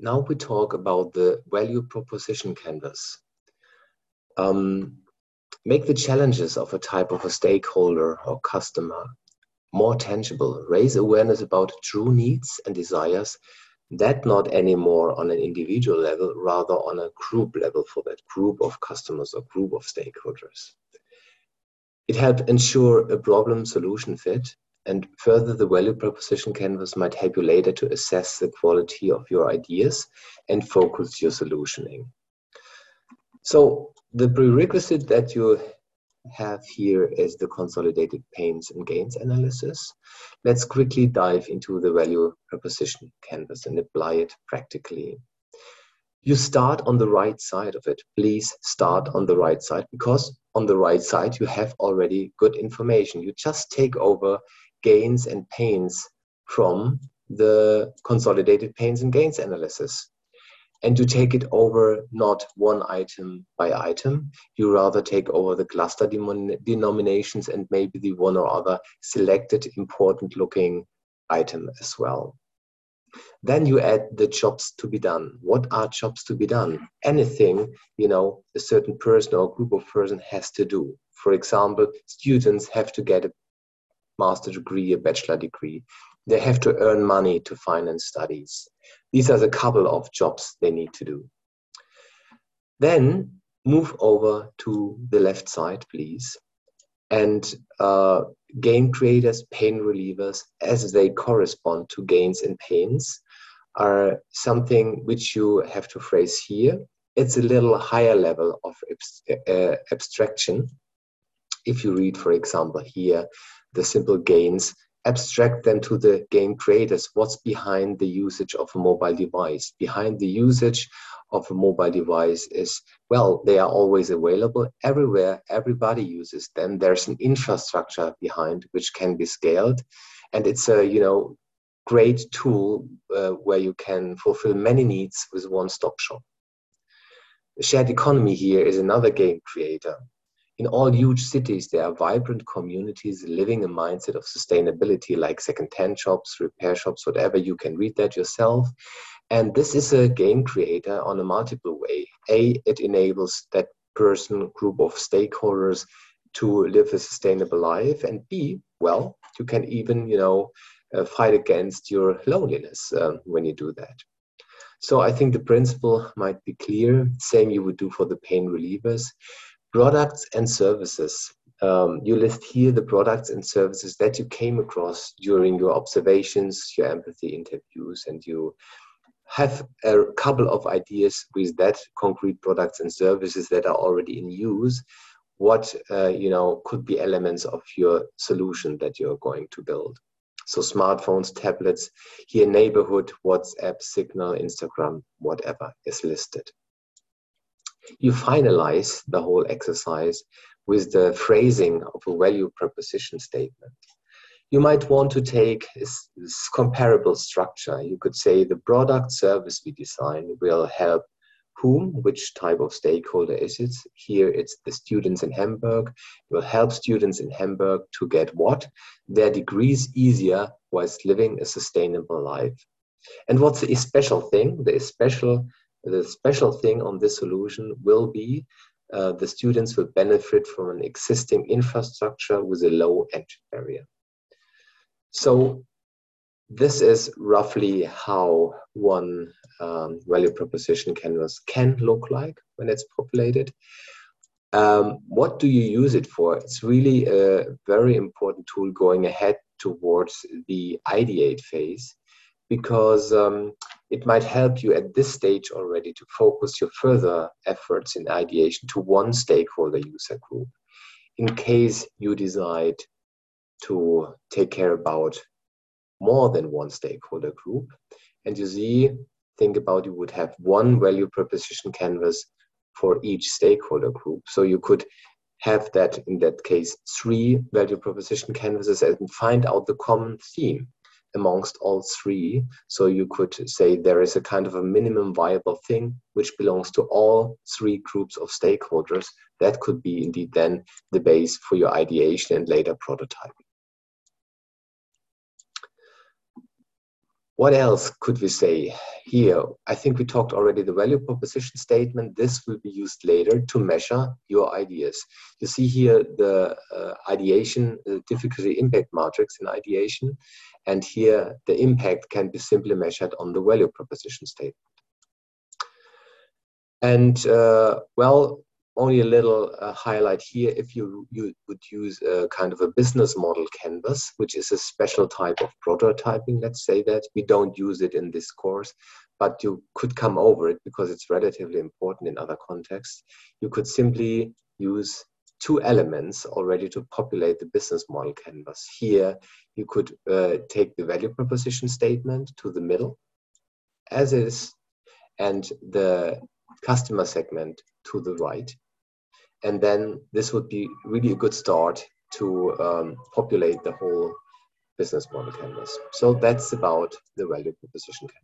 now we talk about the value proposition canvas. Um, make the challenges of a type of a stakeholder or customer more tangible, raise awareness about true needs and desires, that not anymore on an individual level, rather on a group level for that group of customers or group of stakeholders. It helped ensure a problem solution fit and further the value proposition canvas might help you later to assess the quality of your ideas and focus your solutioning. So the prerequisite that you have here is the consolidated pains and gains analysis. Let's quickly dive into the value proposition canvas and apply it practically. You start on the right side of it. Please start on the right side because on the right side you have already good information. You just take over gains and pains from the consolidated pains and gains analysis. And to take it over not one item by item you rather take over the cluster denominations and maybe the one or other selected important looking item as well. Then you add the jobs to be done. What are jobs to be done? Anything you know a certain person or group of person has to do. For example students have to get a master degree a bachelor degree they have to earn money to finance studies. These are the couple of jobs they need to do. Then move over to the left side, please, and uh, gain creators, pain relievers, as they correspond to gains and pains, are something which you have to phrase here. It's a little higher level of uh, abstraction. If you read, for example, here, the simple gains abstract them to the gain creators. What's behind the usage of a mobile device? Behind the usage of a mobile device is well they are always available everywhere. Everybody uses them. There's an infrastructure behind which can be scaled. And it's a you know great tool uh, where you can fulfill many needs with one stop shop. The shared economy here is another gain creator in all huge cities, there are vibrant communities living a mindset of sustainability, like second-hand shops, repair shops, whatever. You can read that yourself. And this is a gain creator on a multiple way. A, it enables that person, group of stakeholders to live a sustainable life. And B, well, you can even, you know, uh, fight against your loneliness uh, when you do that. So I think the principle might be clear. Same you would do for the pain relievers. Products and services. Um, you list here the products and services that you came across during your observations, your empathy interviews, and you have a couple of ideas with that concrete products and services that are already in use. What uh, you know could be elements of your solution that you're going to build? So smartphones tablets here neighborhood whatsapp signal instagram whatever is listed you finalize the whole exercise with the phrasing of a value proposition statement. You might want to take this, comparable structure. You could say the product service we design will help whom, which type of stakeholder is it? Here it's the students in Hamburg. It will help students in Hamburg to get what? Their degrees easier whilst living a sustainable life. And what's the special thing? The special the special thing on this solution will be uh, the students will benefit from an existing infrastructure with a low entry barrier. So this is roughly how one um, value proposition canvas can look like when it's populated. Um, what do you use it for? It's really a very important tool going ahead towards the ideate phase because um, it might help you at this stage already to focus your further efforts in ideation to one stakeholder user group in case you decide to take care about more than one stakeholder group. And you see think about you would have one value proposition canvas for each stakeholder group. So you could have that in that case three value proposition canvases and find out the common theme amongst all three. So you could say there is a kind of a minimum viable thing which belongs to all three groups of stakeholders. That could be indeed then the base for your ideation and later prototyping. What else could we say here? I think we talked already the value proposition statement. This will be used later to measure your ideas. You see here the uh, ideation, the difficulty impact matrix in ideation. And here the impact can be simply measured on the value proposition statement. And uh, well, only a little uh, highlight here if you, you would use a kind of a business model canvas, which is a special type of prototyping, let's say that. We don't use it in this course, but you could come over it because it's relatively important in other contexts. You could simply use two elements already to populate the business model canvas. Here, you could uh, take the value proposition statement to the middle as is, and the customer segment to the right. And then this would be really a good start to um, populate the whole business model canvas. So that's about the value proposition canvas.